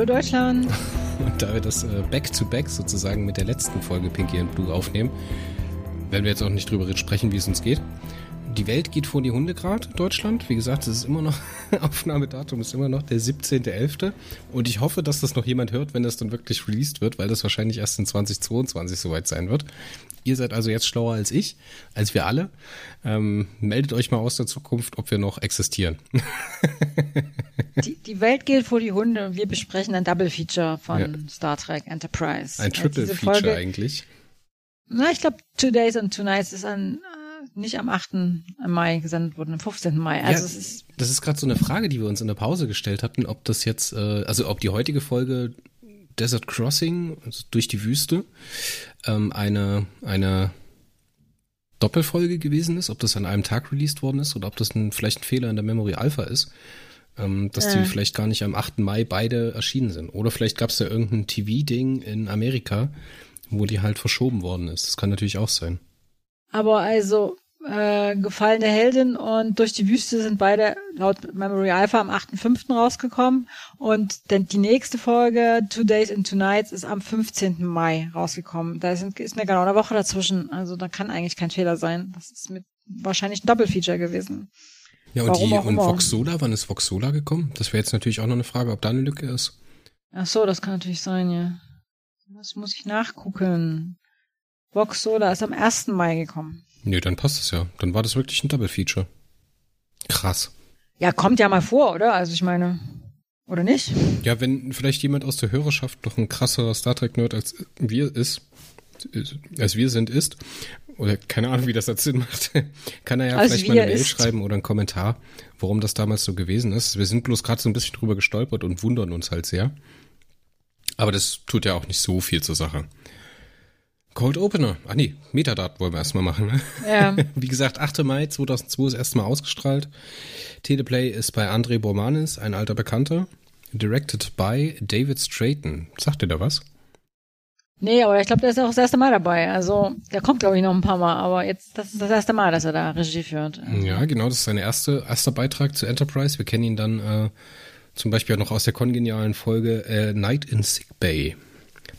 Hallo Deutschland. Und da wir das äh, Back-to-Back sozusagen mit der letzten Folge Pinky and Blue aufnehmen, werden wir jetzt auch nicht drüber sprechen, wie es uns geht. Die Welt geht vor die Hunde gerade, Deutschland. Wie gesagt, es ist immer noch, Aufnahmedatum ist immer noch der 17.11. Und ich hoffe, dass das noch jemand hört, wenn das dann wirklich released wird, weil das wahrscheinlich erst in 2022 soweit sein wird. Ihr seid also jetzt schlauer als ich, als wir alle. Ähm, meldet euch mal aus der Zukunft, ob wir noch existieren. die, die Welt geht vor die Hunde und wir besprechen ein Double Feature von ja. Star Trek Enterprise. Ein Triple Feature Folge, eigentlich. Na, ich glaube, Two Days and Two Nights ist ein äh, nicht am 8. Mai gesendet worden, am 15. Mai. Also ja, ist das ist gerade so eine Frage, die wir uns in der Pause gestellt hatten, ob das jetzt, äh, also ob die heutige Folge Desert Crossing, also durch die Wüste, ähm, eine, eine Doppelfolge gewesen ist, ob das an einem Tag released worden ist oder ob das ein, vielleicht ein Fehler in der Memory Alpha ist, ähm, dass ja. die vielleicht gar nicht am 8. Mai beide erschienen sind. Oder vielleicht gab es ja irgendein TV-Ding in Amerika, wo die halt verschoben worden ist. Das kann natürlich auch sein. Aber also, äh, Gefallene Heldin und Durch die Wüste sind beide laut Memory Alpha am 8.5. rausgekommen und denn die nächste Folge Two Days and Two Nights ist am 15. Mai rausgekommen. Da ist, ist mir genau eine Woche dazwischen, also da kann eigentlich kein Fehler sein. Das ist mit wahrscheinlich ein Doppelfeature gewesen. Ja, und Warum die und Vox Sola, wann ist Vox Sola gekommen? Das wäre jetzt natürlich auch noch eine Frage, ob da eine Lücke ist. Ach so, das kann natürlich sein, ja. Das muss ich nachgucken. Vox Sola ist am 1. Mai gekommen. Nee, dann passt es ja. Dann war das wirklich ein Double Feature. Krass. Ja, kommt ja mal vor, oder? Also ich meine, oder nicht? Ja, wenn vielleicht jemand aus der Hörerschaft noch ein krasserer Star Trek Nerd als wir ist, als wir sind, ist, oder keine Ahnung, wie das jetzt Sinn macht, kann er ja als vielleicht mal eine Mail schreiben oder einen Kommentar, warum das damals so gewesen ist. Wir sind bloß gerade so ein bisschen drüber gestolpert und wundern uns halt sehr. Aber das tut ja auch nicht so viel zur Sache. Cold Opener. Ach nee, Metadaten wollen wir erstmal machen. Ne? Ja. Wie gesagt, 8. Mai 2002 ist erstmal ausgestrahlt. Teleplay ist bei André Bormanis, ein alter Bekannter. Directed by David Strayton. Sagt ihr da was? Nee, aber ich glaube, der ist auch das erste Mal dabei. Also, der kommt, glaube ich, noch ein paar Mal, aber jetzt, das ist das erste Mal, dass er da Regie führt. Ja, genau, das ist sein erste, erster Beitrag zu Enterprise. Wir kennen ihn dann äh, zum Beispiel auch noch aus der kongenialen Folge äh, Night in Sick Bay.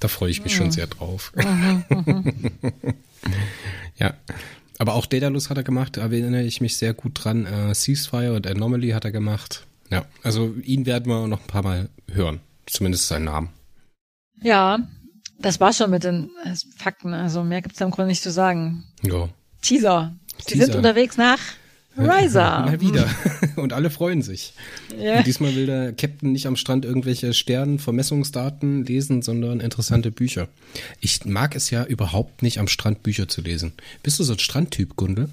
Da freue ich mich schon sehr drauf. ja. Aber auch Daedalus hat er gemacht, da erinnere ich mich sehr gut dran. Äh, Ceasefire und Anomaly hat er gemacht. Ja, also ihn werden wir noch ein paar Mal hören. Zumindest seinen Namen. Ja, das war schon mit den äh, Fakten. Also mehr gibt es im Grunde nicht zu sagen. Ja. Teaser. Sie sind unterwegs nach Riser. Mal wieder. Und alle freuen sich. Ja. Und diesmal will der Captain nicht am Strand irgendwelche Sternenvermessungsdaten lesen, sondern interessante Bücher. Ich mag es ja überhaupt nicht, am Strand Bücher zu lesen. Bist du so ein Strandtyp, Gunde?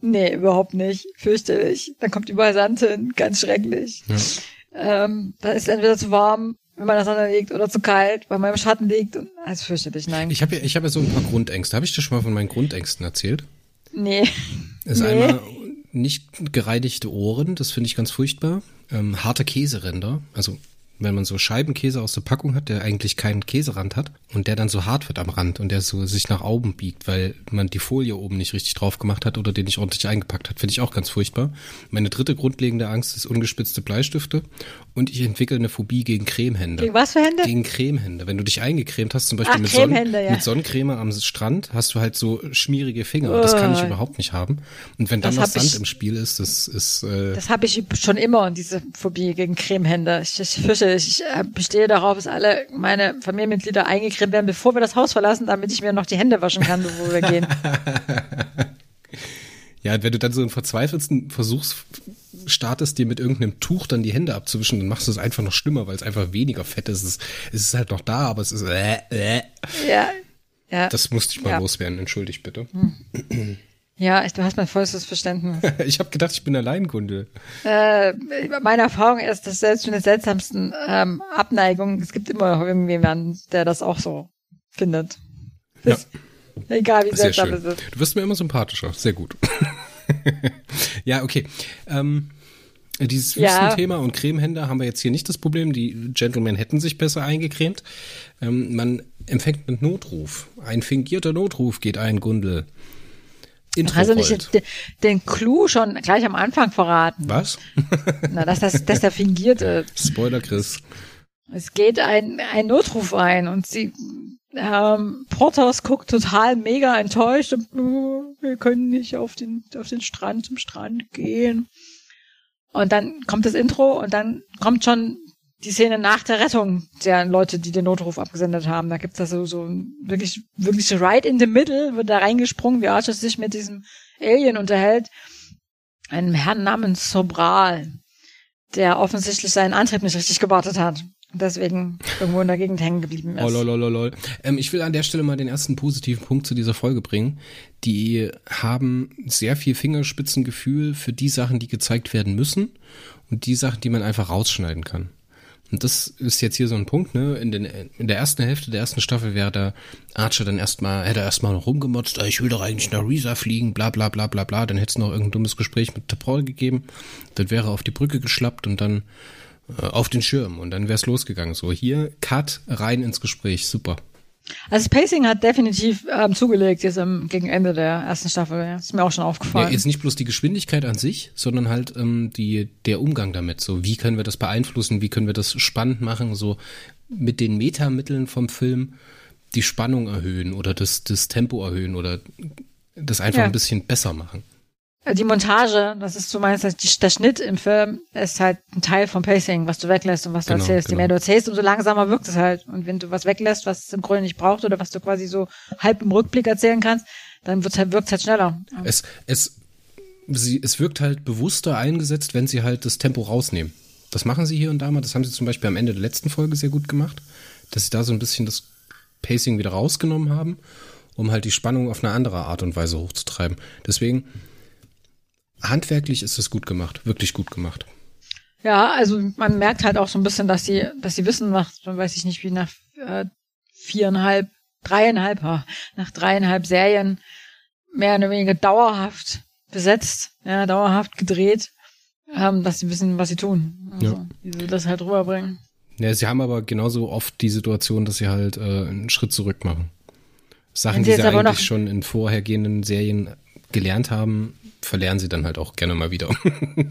Nee, überhaupt nicht. Fürchterlich. Dann kommt überall Sand hin. Ganz schrecklich. Ja. Ähm, da ist entweder zu warm, wenn man das liegt, oder zu kalt, weil man im Schatten liegt. Und, das ist fürchterlich, nein. Ich habe ja, ich hab ja so ein paar Grundängste. Habe ich dir schon mal von meinen Grundängsten erzählt? Nee. ist nee. einmal nicht gereinigte Ohren, das finde ich ganz furchtbar. Ähm, harte Käseränder, also wenn man so Scheibenkäse aus der Packung hat, der eigentlich keinen Käserand hat und der dann so hart wird am Rand und der so sich nach oben biegt, weil man die Folie oben nicht richtig drauf gemacht hat oder den nicht ordentlich eingepackt hat, finde ich auch ganz furchtbar. Meine dritte grundlegende Angst ist ungespitzte Bleistifte und ich entwickle eine Phobie gegen Cremehände. Gegen was für Hände? Gegen Cremehände. Wenn du dich eingecremt hast, zum Beispiel Ach, mit, Sonn ja. mit Sonnencreme am Strand, hast du halt so schmierige Finger. Oh. Das kann ich überhaupt nicht haben. Und wenn dann das noch Sand ich, im Spiel ist, das ist. Äh, das habe ich schon immer, diese Phobie gegen Cremehände. Ich, ich fürchte, ich äh, bestehe darauf, dass alle meine Familienmitglieder eingecremt werden, bevor wir das Haus verlassen, damit ich mir noch die Hände waschen kann, bevor wir gehen. ja, wenn du dann so einen verzweifelten Versuch startest, dir mit irgendeinem Tuch dann die Hände abzuwischen, dann machst du es einfach noch schlimmer, weil es einfach weniger Fett ist. Es ist halt noch da, aber es ist. Äh, äh. Ja. ja. Das musste ich mal ja. loswerden, entschuldigt bitte. Hm. Ja, ich, du hast mein vollstes Verständnis. ich habe gedacht, ich bin Alleinkunde. Äh, meine Erfahrung ist, dass selbst mit den seltsamsten ähm, Abneigungen, es gibt immer noch irgendjemanden, der das auch so findet. Ja. Egal, wie seltsam es ist. Du wirst mir immer sympathischer. Sehr gut. ja, okay. Ähm, dieses Wüstenthema ja. und Cremehänder haben wir jetzt hier nicht das Problem. Die Gentlemen hätten sich besser eingecremt. Ähm, man empfängt einen Notruf. Ein fingierter Notruf geht ein, Gundel. Intro also nicht den, den Clou schon gleich am Anfang verraten. Was? Na, dass das, dass der fingiert ist. Spoiler, Chris. Es geht ein, ein Notruf ein und sie, ähm, Porters guckt total mega enttäuscht und uh, wir können nicht auf den, auf den Strand, zum Strand gehen. Und dann kommt das Intro und dann kommt schon die Szene nach der Rettung der Leute, die den Notruf abgesendet haben. Da gibt's da so, so wirklich, wirklich right in the middle, wird da reingesprungen, wie Archer sich mit diesem Alien unterhält. Einem Herrn namens Sobral, der offensichtlich seinen Antrieb nicht richtig gewartet hat. Deswegen irgendwo in der Gegend hängen geblieben ist. Oh, lol, lol, lol. Ähm, ich will an der Stelle mal den ersten positiven Punkt zu dieser Folge bringen. Die haben sehr viel Fingerspitzengefühl für die Sachen, die gezeigt werden müssen und die Sachen, die man einfach rausschneiden kann. Und das ist jetzt hier so ein Punkt, ne? In, den, in der ersten Hälfte der ersten Staffel wäre der Archer dann erstmal, hätte er erstmal noch rumgemotzt, ich will doch eigentlich nach Risa fliegen, bla bla bla bla bla. Dann hätte es noch irgendein dummes Gespräch mit T'Pol gegeben. Dann wäre er auf die Brücke geschlappt und dann auf den Schirm und dann wäre es losgegangen. So, hier, Cut, rein ins Gespräch, super. Also das Pacing hat definitiv ähm, zugelegt jetzt im, gegen Ende der ersten Staffel. Ja. Ist mir auch schon aufgefallen. Ja, jetzt nicht bloß die Geschwindigkeit an sich, sondern halt ähm, die, der Umgang damit. So, wie können wir das beeinflussen? Wie können wir das spannend machen? So mit den Metamitteln vom Film die Spannung erhöhen oder das, das Tempo erhöhen oder das einfach ja. ein bisschen besser machen. Die Montage, das ist, meinst, die, der Schnitt im Film ist halt ein Teil vom Pacing, was du weglässt und was du genau, erzählst. Genau. Je mehr du erzählst, umso langsamer wirkt es halt. Und wenn du was weglässt, was es im Grunde nicht braucht oder was du quasi so halb im Rückblick erzählen kannst, dann wird's halt, wirkt's halt schneller. Es, es, sie, es wirkt halt bewusster eingesetzt, wenn sie halt das Tempo rausnehmen. Das machen sie hier und da mal. Das haben sie zum Beispiel am Ende der letzten Folge sehr gut gemacht, dass sie da so ein bisschen das Pacing wieder rausgenommen haben, um halt die Spannung auf eine andere Art und Weise hochzutreiben. Deswegen, handwerklich ist es gut gemacht, wirklich gut gemacht. Ja, also man merkt halt auch so ein bisschen, dass sie, dass sie wissen, nach, weiß ich nicht, wie nach äh, viereinhalb, dreieinhalb, nach dreieinhalb Serien mehr oder weniger dauerhaft besetzt, ja, dauerhaft gedreht, ähm, dass sie wissen, was sie tun. Also, ja. wie sie das halt rüberbringen. Ja, sie haben aber genauso oft die Situation, dass sie halt äh, einen Schritt zurück machen. Sachen, die sie eigentlich schon in vorhergehenden Serien gelernt haben, verlernen sie dann halt auch gerne mal wieder.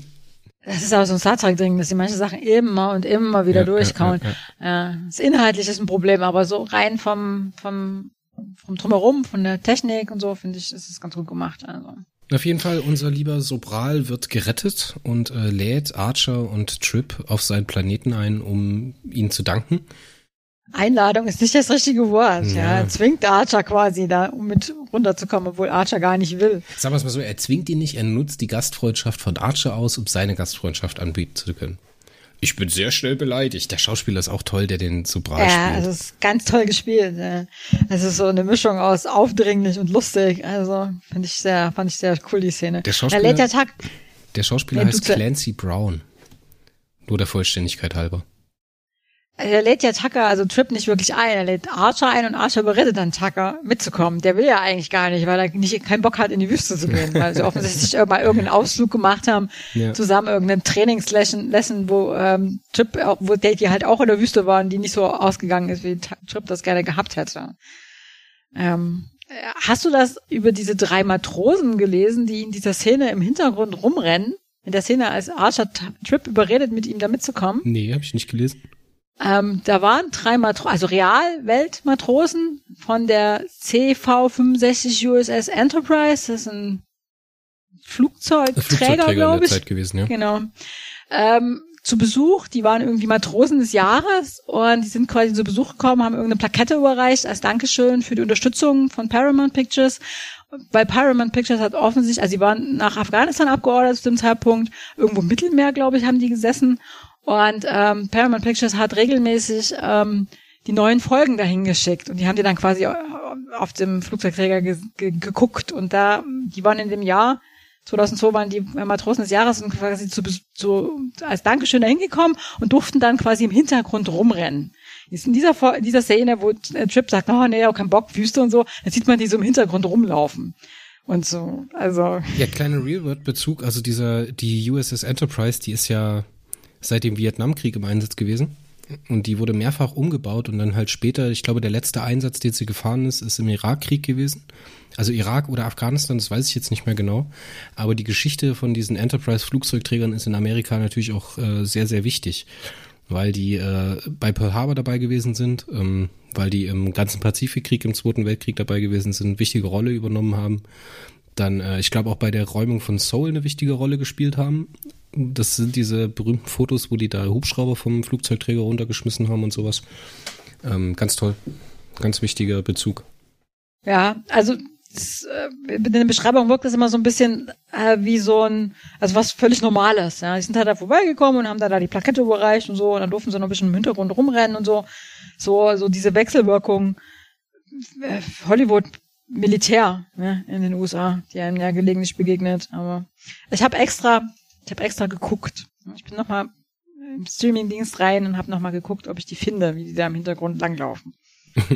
Das ist auch so ein Star Trek-Ding, dass sie manche Sachen immer und immer wieder ja, durchkauen. Ja, ja. Das inhaltlich ist ein Problem, aber so rein vom, vom, vom Drumherum, von der Technik und so, finde ich, ist es ganz gut gemacht. Also. Auf jeden Fall, unser lieber Sobral wird gerettet und äh, lädt Archer und Trip auf seinen Planeten ein, um ihnen zu danken. Einladung ist nicht das richtige Wort. Ja. ja. Zwingt Archer quasi da, um mit runterzukommen, obwohl Archer gar nicht will. Sagen wir es mal so, er zwingt ihn nicht, er nutzt die Gastfreundschaft von Archer aus, um seine Gastfreundschaft anbieten zu können. Ich bin sehr schnell beleidigt. Der Schauspieler ist auch toll, der den so brav ja, spielt. Ja, also ist ganz toll gespielt. Es ist so eine Mischung aus aufdringlich und lustig. Also fand ich sehr, fand ich sehr cool die Szene. Der Schauspieler, der, der Schauspieler heißt Clancy Brown. Nur der Vollständigkeit halber. Er lädt ja Tucker, also Trip nicht wirklich ein. Er lädt Archer ein und Archer überredet dann Tucker mitzukommen. Der will ja eigentlich gar nicht, weil er nicht keinen Bock hat, in die Wüste zu gehen, weil sie offensichtlich mal irgendeinen Ausflug gemacht haben, ja. zusammen irgendeinen Trainingslesson, wo ähm, Trip, wo die halt auch in der Wüste waren, die nicht so ausgegangen ist, wie Trip das gerne gehabt hätte. Ähm, hast du das über diese drei Matrosen gelesen, die in dieser Szene im Hintergrund rumrennen? In der Szene, als Archer Trip überredet, mit ihm da mitzukommen? Nee, habe ich nicht gelesen. Ähm, da waren drei Matrosen, also Real-Weltmatrosen von der CV-65 USS Enterprise. Das ist ein Flugzeugträger, Flugzeugträger glaube ich. Zeit gewesen, ja. Genau. Ähm, zu Besuch, die waren irgendwie Matrosen des Jahres und die sind quasi zu Besuch gekommen, haben irgendeine Plakette überreicht als Dankeschön für die Unterstützung von Paramount Pictures. Weil Paramount Pictures hat offensichtlich, also sie waren nach Afghanistan abgeordnet zu dem Zeitpunkt, irgendwo im Mittelmeer, glaube ich, haben die gesessen und ähm, Paramount Pictures hat regelmäßig ähm, die neuen Folgen dahin geschickt und die haben die dann quasi auf dem Flugzeugträger ge ge geguckt und da, die waren in dem Jahr 2002 waren die Matrosen des Jahres und quasi zu, zu, als Dankeschön da hingekommen und durften dann quasi im Hintergrund rumrennen. Ist in dieser, in dieser Szene, wo Trip sagt, oh nee, auch kein Bock, Wüste und so, dann sieht man die so im Hintergrund rumlaufen und so. Also. Ja, kleiner Real-World-Bezug, also dieser, die USS Enterprise, die ist ja seit dem Vietnamkrieg im Einsatz gewesen. Und die wurde mehrfach umgebaut und dann halt später, ich glaube, der letzte Einsatz, den sie gefahren ist, ist im Irakkrieg gewesen. Also Irak oder Afghanistan, das weiß ich jetzt nicht mehr genau. Aber die Geschichte von diesen Enterprise-Flugzeugträgern ist in Amerika natürlich auch äh, sehr, sehr wichtig, weil die äh, bei Pearl Harbor dabei gewesen sind, ähm, weil die im ganzen Pazifikkrieg, im Zweiten Weltkrieg dabei gewesen sind, wichtige Rolle übernommen haben. Dann, äh, ich glaube, auch bei der Räumung von Seoul eine wichtige Rolle gespielt haben das sind diese berühmten Fotos, wo die da Hubschrauber vom Flugzeugträger runtergeschmissen haben und sowas. Ähm, ganz toll. Ganz wichtiger Bezug. Ja, also äh, in der Beschreibung wirkt das immer so ein bisschen äh, wie so ein, also was völlig Normales. Ja, die sind halt da vorbeigekommen und haben da, da die Plakette überreicht und so, und dann durften sie noch ein bisschen im Hintergrund rumrennen und so. So, so diese Wechselwirkung äh, Hollywood Militär ne, in den USA, die einem ja gelegentlich begegnet. Aber ich habe extra ich habe extra geguckt. Ich bin nochmal im Streaming-Dienst rein und habe nochmal geguckt, ob ich die finde, wie die da im Hintergrund langlaufen.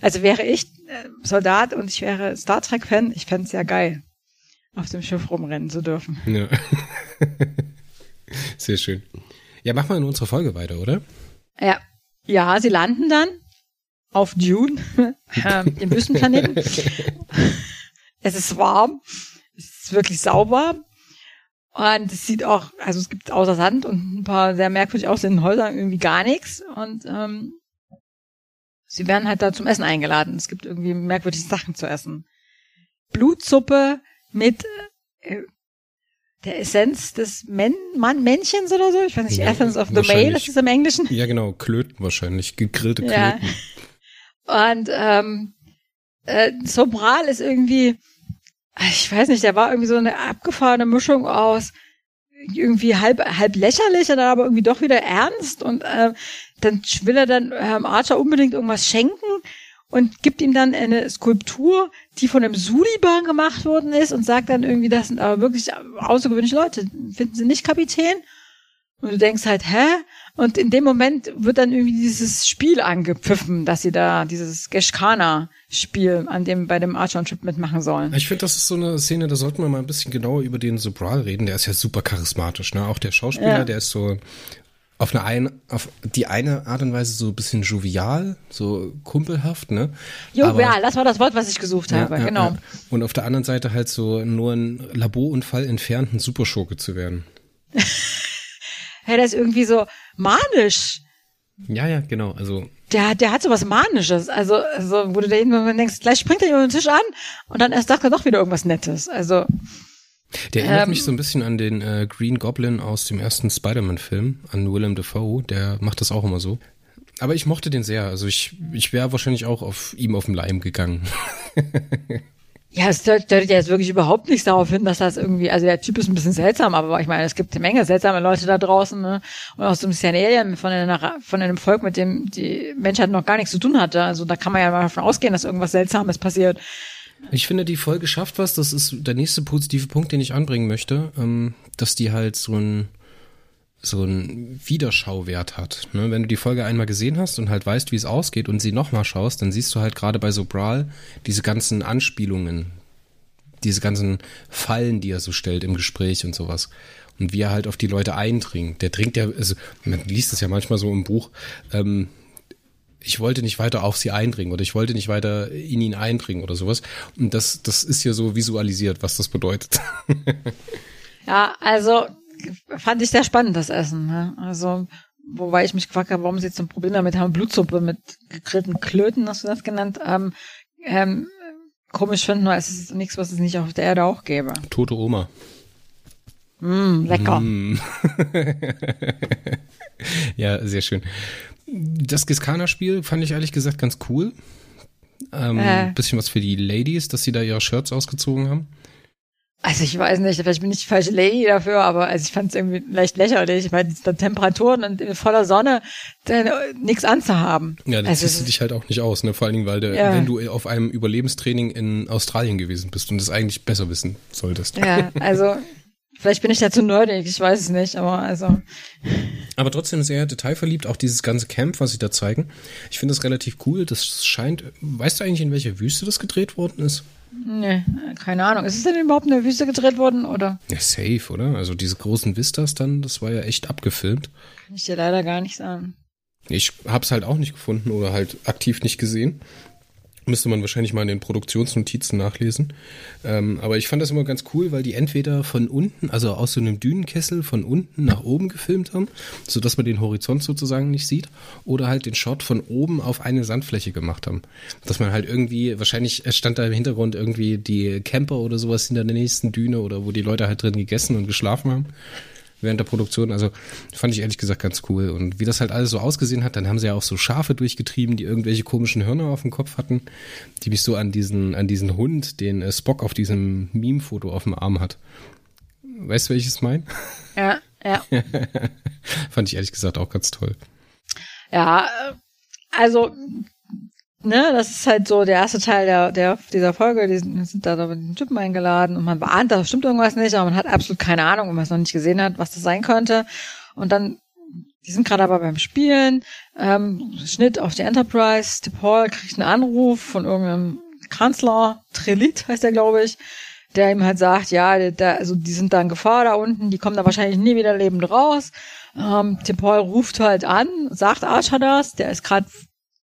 also wäre ich äh, Soldat und ich wäre Star Trek-Fan, ich fände es ja geil, auf dem Schiff rumrennen zu dürfen. Ja. Sehr schön. Ja, machen wir in unserer Folge weiter, oder? Ja. Ja, sie landen dann auf Dune, äh, dem Wüstenplaneten. es ist warm, es ist wirklich sauber. Und es sieht auch, also es gibt außer Sand und ein paar sehr merkwürdig aussehenden Häusern irgendwie gar nichts. Und ähm, sie werden halt da zum Essen eingeladen. Es gibt irgendwie merkwürdige Sachen zu essen. Blutsuppe mit äh, der Essenz des Men Mann Männchens oder so. Ich weiß nicht, ja, Essence of the Male, das ist im Englischen. Ja, genau, Klöten wahrscheinlich, gegrillte Klöten. Ja. Und ähm, äh, Sobral ist irgendwie ich weiß nicht, der war irgendwie so eine abgefahrene Mischung aus irgendwie halb halb lächerlich und dann aber irgendwie doch wieder ernst und äh, dann will er dann Herrn Archer unbedingt irgendwas schenken und gibt ihm dann eine Skulptur, die von einem Suliban gemacht worden ist und sagt dann irgendwie, das sind aber wirklich außergewöhnliche Leute. Finden Sie nicht Kapitän? Und du denkst halt, hä? Und in dem Moment wird dann irgendwie dieses Spiel angepfiffen, dass sie da dieses Geshkana-Spiel an dem bei dem Archer-Trip mitmachen sollen. Ich finde, das ist so eine Szene, da sollten wir mal ein bisschen genauer über den Sobral reden. Der ist ja super charismatisch, ne? Auch der Schauspieler, ja. der ist so auf eine, ein, auf die eine Art und Weise so ein bisschen jovial, so kumpelhaft, ne? Jovial, das war das Wort, was ich gesucht ja, habe, ja, genau. Und auf der anderen Seite halt so nur ein Laborunfall entfernt, ein Superschurke zu werden. hey, der ist irgendwie so manisch. Ja, ja, genau. Also der, der hat so was Manisches. Also, also wo du da irgendwann denkst, gleich springt er über den Tisch an und dann erst sagt er doch wieder irgendwas Nettes. Also der erinnert ähm, mich so ein bisschen an den äh, Green Goblin aus dem ersten Spider-Man-Film, an Willem Dafoe. Der macht das auch immer so. Aber ich mochte den sehr. Also ich, ich wäre wahrscheinlich auch auf ihm auf den Leim gegangen. Ja, es deutet ja jetzt wirklich überhaupt nichts darauf hin, dass das irgendwie, also der Typ ist ein bisschen seltsam, aber ich meine, es gibt eine Menge seltsame Leute da draußen, ne? Und aus dem Alien von, einer, von einem Volk, mit dem die Menschheit noch gar nichts zu tun hatte. Also da kann man ja mal davon ausgehen, dass irgendwas Seltsames passiert. Ich finde, die Folge schafft was. Das ist der nächste positive Punkt, den ich anbringen möchte, ähm, dass die halt so ein so einen Wiederschauwert hat. Ne? Wenn du die Folge einmal gesehen hast und halt weißt, wie es ausgeht und sie nochmal schaust, dann siehst du halt gerade bei Sobral diese ganzen Anspielungen, diese ganzen Fallen, die er so stellt im Gespräch und sowas. Und wie er halt auf die Leute eindringt. Der dringt ja, also man liest es ja manchmal so im Buch, ähm, ich wollte nicht weiter auf sie eindringen oder ich wollte nicht weiter in ihn eindringen oder sowas. Und das, das ist hier so visualisiert, was das bedeutet. ja, also fand ich sehr spannend, das Essen. Ne? Also, wobei ich mich gefragt habe, warum sie jetzt ein Problem damit haben, Blutsuppe mit gegrillten Klöten, hast du das genannt, ähm, ähm, komisch finden, weil es ist nichts, was es nicht auf der Erde auch gäbe. Tote Oma. Mm, lecker. Mm. ja, sehr schön. Das Giskana-Spiel fand ich ehrlich gesagt ganz cool. Ähm, äh. Bisschen was für die Ladies, dass sie da ihre Shirts ausgezogen haben. Also ich weiß nicht, vielleicht bin ich die falsche Lady dafür, aber also ich fand es irgendwie leicht lächerlich, weil die Temperaturen und in voller Sonne dann äh, nichts anzuhaben. Ja, dann also, ziehst du dich halt auch nicht aus, ne? Vor allen Dingen, weil du, ja. wenn du auf einem Überlebenstraining in Australien gewesen bist und es eigentlich besser wissen solltest. Ja, also Vielleicht bin ich da zu nerdig, ich weiß es nicht, aber also. Aber trotzdem sehr detailverliebt, auch dieses ganze Camp, was sie da zeigen. Ich finde das relativ cool. Das scheint, weißt du eigentlich, in welcher Wüste das gedreht worden ist? Nee, keine Ahnung. Ist es denn überhaupt in der Wüste gedreht worden, oder? Ja, safe, oder? Also diese großen Vistas dann, das war ja echt abgefilmt. Kann ich dir leider gar nicht sagen. Ich hab's halt auch nicht gefunden oder halt aktiv nicht gesehen. Müsste man wahrscheinlich mal in den Produktionsnotizen nachlesen. Ähm, aber ich fand das immer ganz cool, weil die entweder von unten, also aus so einem Dünenkessel von unten nach oben gefilmt haben, so dass man den Horizont sozusagen nicht sieht, oder halt den Shot von oben auf eine Sandfläche gemacht haben. Dass man halt irgendwie, wahrscheinlich stand da im Hintergrund irgendwie die Camper oder sowas hinter der nächsten Düne oder wo die Leute halt drin gegessen und geschlafen haben während der Produktion. Also fand ich ehrlich gesagt ganz cool. Und wie das halt alles so ausgesehen hat, dann haben sie ja auch so Schafe durchgetrieben, die irgendwelche komischen Hörner auf dem Kopf hatten, die mich so an diesen, an diesen Hund, den äh, Spock auf diesem Meme-Foto auf dem Arm hat. Weißt du, welches mein? Ja, ja. fand ich ehrlich gesagt auch ganz toll. Ja, äh, also ne, das ist halt so der erste Teil der, der dieser Folge. Die sind, sind da mit den Typen eingeladen und man beahnt, da stimmt irgendwas nicht, aber man hat absolut keine Ahnung, wenn man es noch nicht gesehen hat, was das sein könnte. Und dann, die sind gerade aber beim Spielen, ähm, Schnitt auf die Enterprise, De Paul kriegt einen Anruf von irgendeinem Kanzler, Trelit heißt der, glaube ich, der ihm halt sagt, ja, der, also die sind da in Gefahr da unten, die kommen da wahrscheinlich nie wieder lebend raus. Ähm, Tim Paul ruft halt an, sagt Archer das, der ist gerade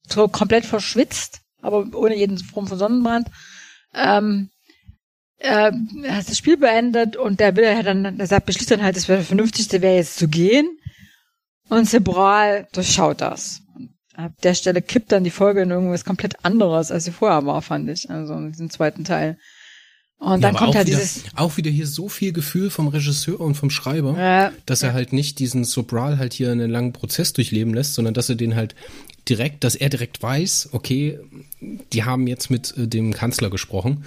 so komplett verschwitzt, aber ohne jeden Form von Sonnenbrand. Ähm, äh, hat das Spiel beendet und der will ja dann, der sagt, beschließt dann halt, das wäre das Vernünftigste wäre jetzt zu gehen. Und Sebral durchschaut das. Ab der Stelle kippt dann die Folge in irgendwas komplett anderes, als sie vorher war, fand ich. Also in diesem zweiten Teil. Und dann ja, kommt halt wieder, dieses. Auch wieder hier so viel Gefühl vom Regisseur und vom Schreiber, ja, dass er halt nicht diesen Sobral halt hier einen langen Prozess durchleben lässt, sondern dass er den halt direkt, dass er direkt weiß, okay, die haben jetzt mit äh, dem Kanzler gesprochen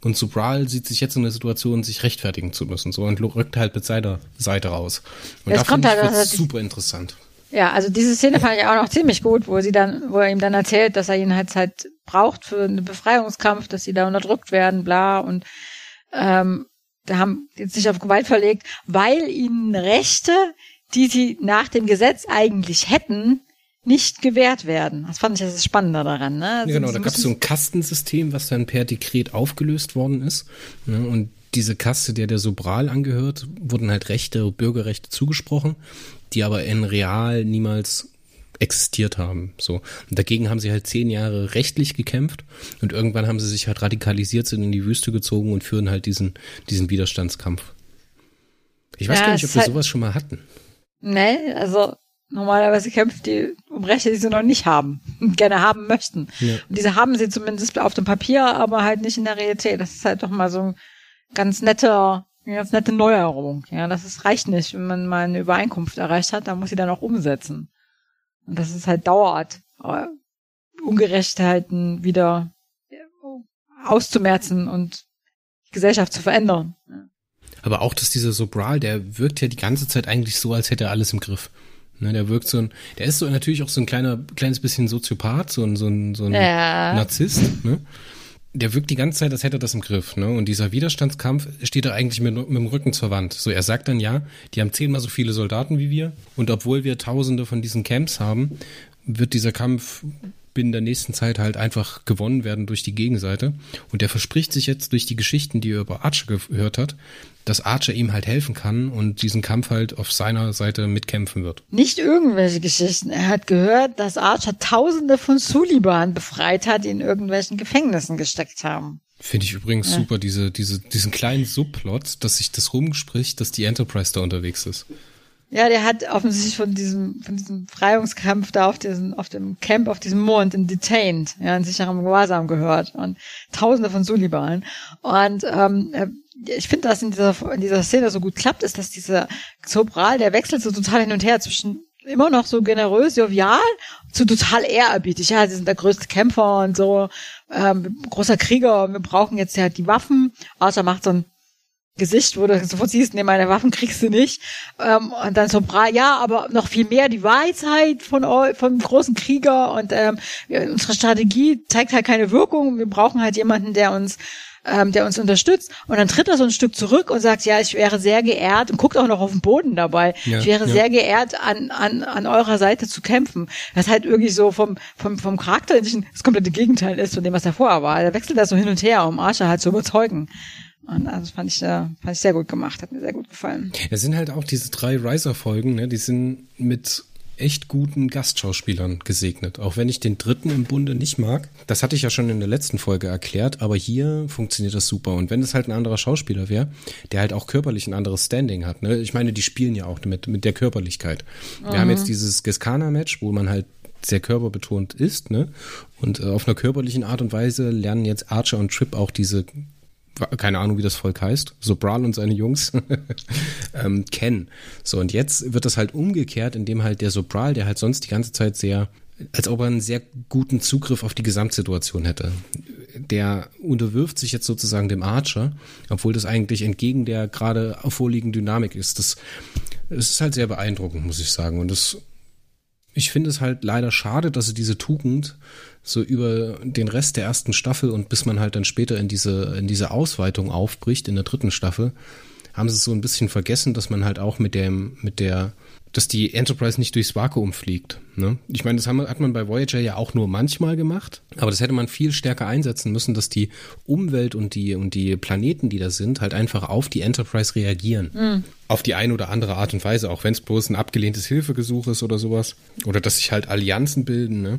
und Sobral sieht sich jetzt in der Situation, sich rechtfertigen zu müssen, so und rückt halt mit seiner Seite raus. Und das da kommt halt, das super interessant. Ja, also diese Szene fand ich auch noch ziemlich gut, wo sie dann, wo er ihm dann erzählt, dass er ihn halt halt braucht für einen Befreiungskampf, dass sie da unterdrückt werden, bla und ähm, da haben jetzt sich auf Gewalt verlegt, weil ihnen Rechte, die sie nach dem Gesetz eigentlich hätten, nicht gewährt werden. Das fand ich das Spannende daran. Ne? Also genau, da gab es so ein Kastensystem, was dann per Dekret aufgelöst worden ist. Ne? Und diese Kaste, der der Sobral angehört, wurden halt Rechte, Bürgerrechte zugesprochen, die aber in real niemals existiert haben. So. Und dagegen haben sie halt zehn Jahre rechtlich gekämpft und irgendwann haben sie sich halt radikalisiert, sind in die Wüste gezogen und führen halt diesen, diesen Widerstandskampf. Ich weiß ja, gar nicht, ob wir halt sowas schon mal hatten. Nee, also normalerweise kämpft die um Rechte, die sie noch nicht haben und gerne haben möchten. Ja. Und diese haben sie zumindest auf dem Papier, aber halt nicht in der Realität. Das ist halt doch mal so ein ganz netter, eine ganz nette Neuerung. Ja, das ist, reicht nicht, wenn man mal eine Übereinkunft erreicht hat, dann muss sie dann auch umsetzen. Und das ist halt dauert, Ungerechtheiten wieder auszumerzen und die Gesellschaft zu verändern. Aber auch, dass dieser Sobral, der wirkt ja die ganze Zeit eigentlich so, als hätte er alles im Griff. Ne, der wirkt so ein, der ist so natürlich auch so ein kleiner, kleines bisschen Soziopath, so ein, so ein, so ein ja. Narzisst, ne? Der wirkt die ganze Zeit, als hätte er das im Griff, ne? Und dieser Widerstandskampf steht da eigentlich mit, mit dem Rücken zur Wand. So, er sagt dann ja, die haben zehnmal so viele Soldaten wie wir und obwohl wir tausende von diesen Camps haben, wird dieser Kampf in der nächsten Zeit halt einfach gewonnen werden durch die Gegenseite. Und er verspricht sich jetzt durch die Geschichten, die er über Archer gehört hat, dass Archer ihm halt helfen kann und diesen Kampf halt auf seiner Seite mitkämpfen wird. Nicht irgendwelche Geschichten. Er hat gehört, dass Archer Tausende von Suliban befreit hat, die in irgendwelchen Gefängnissen gesteckt haben. Finde ich übrigens ja. super, diese, diese, diesen kleinen Subplot, dass sich das rumspricht, dass die Enterprise da unterwegs ist. Ja, der hat offensichtlich von diesem, von diesem Freiungskampf da auf diesem, auf dem Camp, auf diesem Mond in Detained, ja, in sicherem Gewahrsam gehört und Tausende von Suliban. Und ähm, ich finde, dass in dieser, in dieser Szene so gut klappt, ist, dass dieser Sobral, der wechselt so total hin und her zwischen immer noch so generös, jovial, zu total ehrerbietig. Ja, sie sind der größte Kämpfer und so, ähm, großer Krieger, wir brauchen jetzt ja die Waffen. Außer macht so ein Gesicht, wo du sofort siehst, nee, meine Waffen kriegst du nicht. Ähm, und dann so, ja, aber noch viel mehr die Weisheit von vom großen Krieger und ähm, unsere Strategie zeigt halt keine Wirkung. Wir brauchen halt jemanden, der uns ähm, der uns unterstützt. Und dann tritt er so ein Stück zurück und sagt, ja, ich wäre sehr geehrt und guckt auch noch auf den Boden dabei. Ja, ich wäre ja. sehr geehrt, an, an, an eurer Seite zu kämpfen. Das ist halt irgendwie so vom, vom, vom Charakter das komplette Gegenteil ist von dem, was er vorher war. Er wechselt da so hin und her, um Archer halt zu überzeugen. Und also das fand ich, äh, fand ich sehr gut gemacht, hat mir sehr gut gefallen. Es sind halt auch diese drei Riser-Folgen, ne, die sind mit echt guten Gastschauspielern gesegnet. Auch wenn ich den dritten im Bunde nicht mag. Das hatte ich ja schon in der letzten Folge erklärt, aber hier funktioniert das super. Und wenn es halt ein anderer Schauspieler wäre, der halt auch körperlich ein anderes Standing hat, ne? Ich meine, die spielen ja auch mit, mit der Körperlichkeit. Wir mhm. haben jetzt dieses Geskana-Match, wo man halt sehr körperbetont ist, ne? Und äh, auf einer körperlichen Art und Weise lernen jetzt Archer und Trip auch diese keine Ahnung, wie das Volk heißt, Sobral und seine Jungs ähm, kennen. So, und jetzt wird das halt umgekehrt, indem halt der Sobral, der halt sonst die ganze Zeit sehr, als ob er einen sehr guten Zugriff auf die Gesamtsituation hätte. Der unterwirft sich jetzt sozusagen dem Archer, obwohl das eigentlich entgegen der gerade vorliegenden Dynamik ist. Das, das ist halt sehr beeindruckend, muss ich sagen. Und das, ich finde es halt leider schade, dass sie diese Tugend so über den Rest der ersten Staffel und bis man halt dann später in diese, in diese Ausweitung aufbricht, in der dritten Staffel, haben sie so ein bisschen vergessen, dass man halt auch mit dem, mit der, dass die Enterprise nicht durchs Vakuum fliegt. Ne? Ich meine, das hat man bei Voyager ja auch nur manchmal gemacht, aber das hätte man viel stärker einsetzen müssen, dass die Umwelt und die, und die Planeten, die da sind, halt einfach auf die Enterprise reagieren. Mhm. Auf die eine oder andere Art und Weise, auch wenn es bloß ein abgelehntes Hilfegesuch ist oder sowas. Oder dass sich halt Allianzen bilden, ne?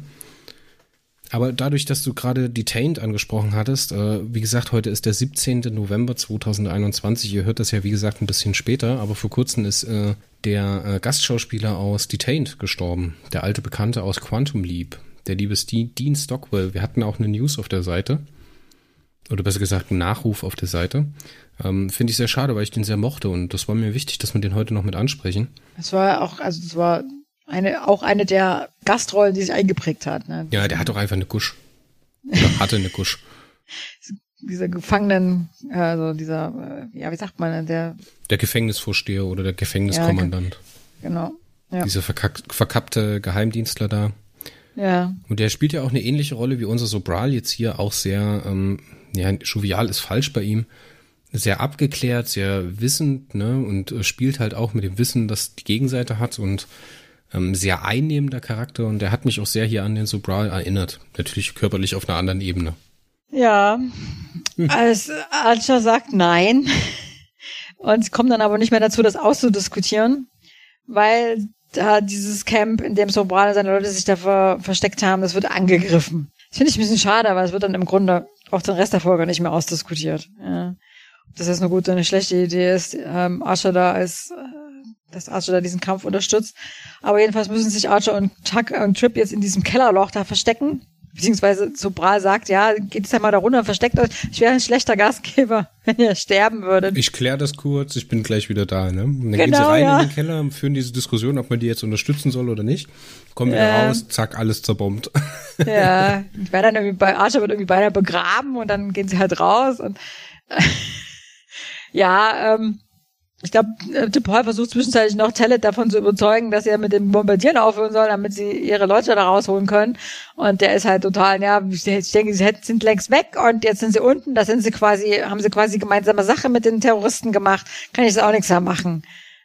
Aber dadurch, dass du gerade Detained angesprochen hattest, äh, wie gesagt, heute ist der 17. November 2021. Ihr hört das ja, wie gesagt, ein bisschen später, aber vor kurzem ist äh, der äh, Gastschauspieler aus Detained gestorben. Der alte Bekannte aus Quantum Leap. Der liebe Steve, Dean Stockwell. Wir hatten auch eine News auf der Seite. Oder besser gesagt, einen Nachruf auf der Seite. Ähm, Finde ich sehr schade, weil ich den sehr mochte und das war mir wichtig, dass wir den heute noch mit ansprechen. Es war auch, also es war eine, auch eine der Gastrollen, die sich eingeprägt hat. Ne? Ja, der hat doch einfach eine Gusch. Oder hatte eine Gusch. dieser Gefangenen, also dieser, äh, ja, wie sagt man, der der Gefängnisvorsteher oder der Gefängniskommandant. Ja, genau. Ja. Dieser verkack, verkappte Geheimdienstler da. Ja. Und der spielt ja auch eine ähnliche Rolle wie unser Sobral jetzt hier, auch sehr, ähm, ja, jovial ist falsch bei ihm, sehr abgeklärt, sehr wissend, ne, und äh, spielt halt auch mit dem Wissen, das die Gegenseite hat und ähm, sehr einnehmender Charakter und der hat mich auch sehr hier an den Sobral erinnert. Natürlich körperlich auf einer anderen Ebene. Ja, als Archer sagt nein und kommt dann aber nicht mehr dazu, das auszudiskutieren, weil da dieses Camp, in dem Sobral und seine Leute sich da ver versteckt haben, das wird angegriffen. Das finde ich ein bisschen schade, aber es wird dann im Grunde auch den Rest der Folge nicht mehr ausdiskutiert. Ja. Ob das jetzt eine gute oder eine schlechte Idee ist, ähm, Archer da als dass Archer da diesen Kampf unterstützt. Aber jedenfalls müssen sich Archer und Tuck und Trip jetzt in diesem Kellerloch da verstecken. Beziehungsweise Sobral sagt, ja, geht es ja mal da runter, versteckt euch. Ich wäre ein schlechter Gastgeber, wenn ihr sterben würdet. Ich kläre das kurz, ich bin gleich wieder da, ne? Und dann genau, gehen sie genau, rein ja. in den Keller, führen diese Diskussion, ob man die jetzt unterstützen soll oder nicht. Kommen wieder ähm, raus, zack, alles zerbombt. Ja, ich werde dann irgendwie bei Archer wird irgendwie beinahe begraben und dann gehen sie halt raus und ja, ähm, ich glaube, äh, Paul versucht zwischenzeitlich noch Tellet davon zu überzeugen, dass er mit dem Bombardieren aufhören soll, damit sie ihre Leute da rausholen können. Und der ist halt total, ja, ich denke, sie sind längst weg und jetzt sind sie unten. Da sind sie quasi, haben sie quasi gemeinsame Sache mit den Terroristen gemacht. Kann ich jetzt auch nichts mehr machen.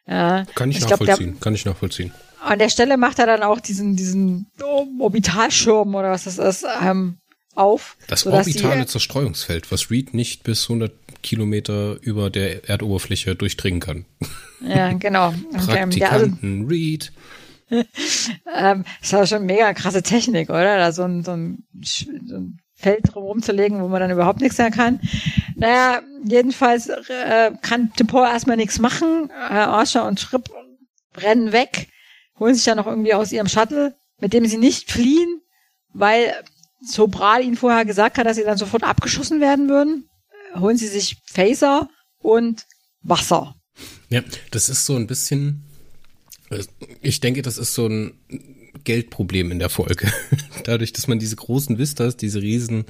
Ja. Kann ich, ich nachvollziehen, glaub, der, kann ich nachvollziehen. An der Stelle macht er dann auch diesen, diesen Orbitalschirm oder was das ist, ähm, auf. Das orbitale sie, Zerstreuungsfeld, was Reed nicht bis 100 Kilometer über der Erdoberfläche durchdringen kann. Ja, genau. Praktikanten ja, also, Reed. ähm, das war schon mega krasse Technik, oder? Da so ein, so ein, so ein Feld rumzulegen, wo man dann überhaupt nichts mehr kann. Naja, jedenfalls äh, kann Tipor erstmal nichts machen. Äh, Archer und Schripp rennen weg, holen sich ja noch irgendwie aus ihrem Shuttle, mit dem sie nicht fliehen, weil Sobral ihnen vorher gesagt hat, dass sie dann sofort abgeschossen werden würden holen sie sich Phaser und Wasser. Ja, das ist so ein bisschen, ich denke, das ist so ein Geldproblem in der Folge. Dadurch, dass man diese großen Vistas, diese riesen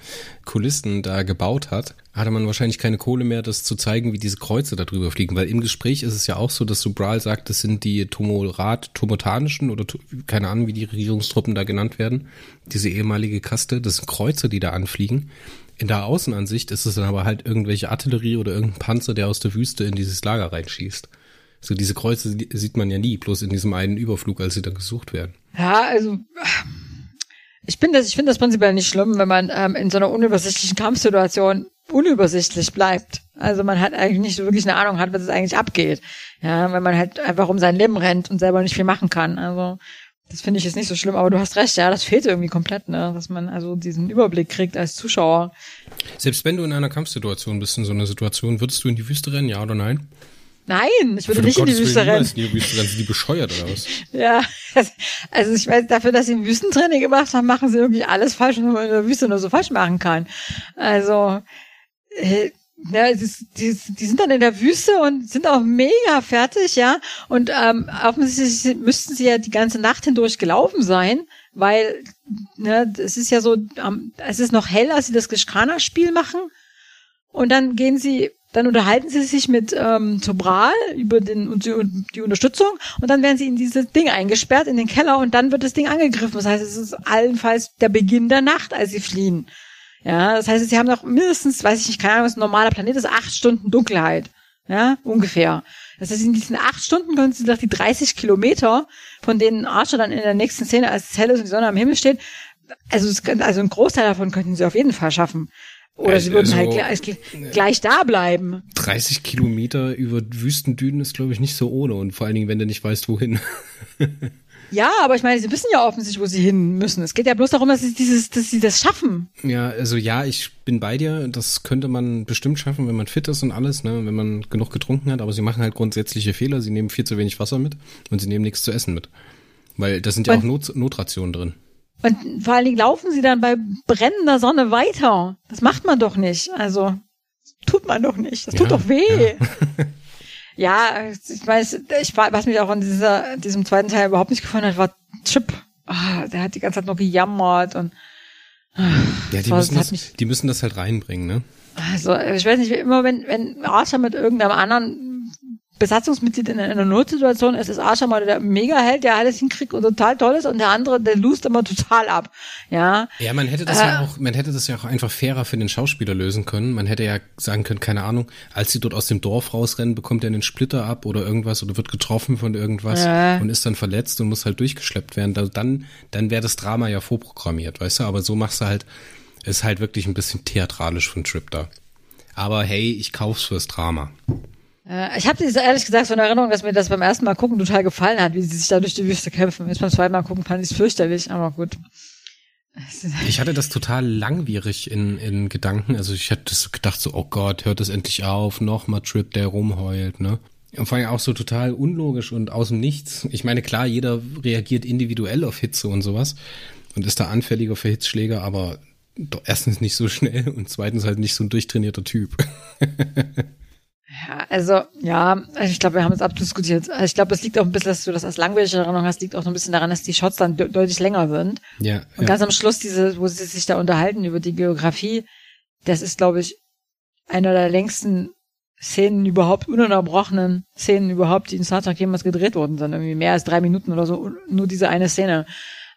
Kulissen da gebaut hat, hatte man wahrscheinlich keine Kohle mehr, das zu zeigen, wie diese Kreuze da drüber fliegen. Weil im Gespräch ist es ja auch so, dass Subral sagt, das sind die Tomorat, Tomotanischen oder keine Ahnung, wie die Regierungstruppen da genannt werden. Diese ehemalige Kaste, das sind Kreuze, die da anfliegen. In der Außenansicht ist es dann aber halt irgendwelche Artillerie oder irgendein Panzer, der aus der Wüste in dieses Lager reinschießt. So diese Kreuze sieht man ja nie, bloß in diesem einen Überflug, als sie dann gesucht werden. Ja, also ich bin das, ich finde das prinzipiell nicht schlimm, wenn man ähm, in so einer unübersichtlichen Kampfsituation unübersichtlich bleibt. Also man hat eigentlich nicht so wirklich eine Ahnung hat, was es eigentlich abgeht. Ja, wenn man halt einfach um sein Leben rennt und selber nicht viel machen kann. Also das finde ich jetzt nicht so schlimm, aber du hast recht, ja, das fehlt irgendwie komplett, ne, dass man also diesen Überblick kriegt als Zuschauer. Selbst wenn du in einer Kampfsituation bist, in so einer Situation, würdest du in die Wüste rennen, ja oder nein? Nein, ich würde nicht in die Wüste rennen. In die Wüste rennen, sind die bescheuert oder was? ja, also ich weiß, dafür, dass sie ein Wüstentraining gemacht haben, machen sie irgendwie alles falsch, was man in der Wüste nur so falsch machen kann. Also, äh, ja, die, die, die sind dann in der Wüste und sind auch mega fertig, ja. Und ähm, offensichtlich müssten sie ja die ganze Nacht hindurch gelaufen sein, weil ne, es ist ja so, ähm, es ist noch hell, als sie das Gishkana-Spiel machen. Und dann gehen sie, dann unterhalten sie sich mit ähm, Tobral über den und die Unterstützung und dann werden sie in dieses Ding eingesperrt in den Keller und dann wird das Ding angegriffen. Das heißt, es ist allenfalls der Beginn der Nacht, als sie fliehen. Ja, das heißt, sie haben noch mindestens, weiß ich nicht, keine Ahnung, was ein normaler Planet ist, acht Stunden Dunkelheit. Ja, ungefähr. Das heißt, in diesen acht Stunden können sie doch die 30 Kilometer, von denen Archer dann in der nächsten Szene als Zelle und die Sonne am Himmel steht, also, es, also ein Großteil davon könnten sie auf jeden Fall schaffen. Oder sie würden halt also, halt gleich, gleich da bleiben. 30 Kilometer über Wüstendünen ist, glaube ich, nicht so ohne. Und vor allen Dingen, wenn du nicht weißt, wohin. Ja, aber ich meine, sie wissen ja offensichtlich, wo sie hin müssen. Es geht ja bloß darum, dass sie dieses, dass sie das schaffen. Ja, also ja, ich bin bei dir. Das könnte man bestimmt schaffen, wenn man fit ist und alles, ne, wenn man genug getrunken hat. Aber sie machen halt grundsätzliche Fehler. Sie nehmen viel zu wenig Wasser mit und sie nehmen nichts zu essen mit. Weil da sind ja und, auch Not, Notrationen drin. Und vor allen Dingen laufen sie dann bei brennender Sonne weiter. Das macht man doch nicht. Also, tut man doch nicht. Das tut ja, doch weh. Ja. Ja, ich weiß, ich war, was mich auch in dieser, diesem zweiten Teil überhaupt nicht gefallen hat, war Chip. Ah, der hat die ganze Zeit noch gejammert und ah, ja, die, müssen das, mich, die müssen das halt reinbringen, ne? Also, ich weiß nicht, immer wenn, wenn Archer mit irgendeinem anderen Besatzungsmitglied in einer Notsituation ist, ist Archer mal der Mega-Held, der alles hinkriegt und total toll ist und der andere, der lust immer total ab. Ja. Ja, man hätte das äh, ja auch, man hätte das ja auch einfach fairer für den Schauspieler lösen können. Man hätte ja sagen können, keine Ahnung, als sie dort aus dem Dorf rausrennen, bekommt er einen Splitter ab oder irgendwas oder wird getroffen von irgendwas äh. und ist dann verletzt und muss halt durchgeschleppt werden. Dann, dann wäre das Drama ja vorprogrammiert, weißt du? Aber so machst du halt, ist halt wirklich ein bisschen theatralisch von Trip da. Aber hey, ich kauf's fürs Drama. Äh, ich habe ehrlich gesagt so eine Erinnerung, dass mir das beim ersten Mal gucken total gefallen hat, wie sie sich da durch die Wüste kämpfen. Jetzt beim zweiten Mal gucken fand ich es fürchterlich, aber gut. Ich hatte das total langwierig in, in Gedanken. Also ich hatte gedacht so, oh Gott, hört es endlich auf, nochmal Trip, der rumheult, ne? Und vor allem auch so total unlogisch und aus dem Nichts. Ich meine, klar, jeder reagiert individuell auf Hitze und sowas und ist da anfälliger für Hitzschläge, aber doch erstens nicht so schnell und zweitens halt nicht so ein durchtrainierter Typ. Ja, also, ja, ich glaube, wir haben es abdiskutiert. Also ich glaube, es liegt auch ein bisschen, dass du das als langweilige Erinnerung hast, liegt auch noch ein bisschen daran, dass die Shots dann de deutlich länger sind. Ja. Und ja. ganz am Schluss, diese, wo sie sich da unterhalten über die Geografie, das ist, glaube ich, einer der längsten Szenen überhaupt, ununterbrochenen Szenen überhaupt, die in Star Trek jemals gedreht worden sind. Irgendwie mehr als drei Minuten oder so, nur diese eine Szene.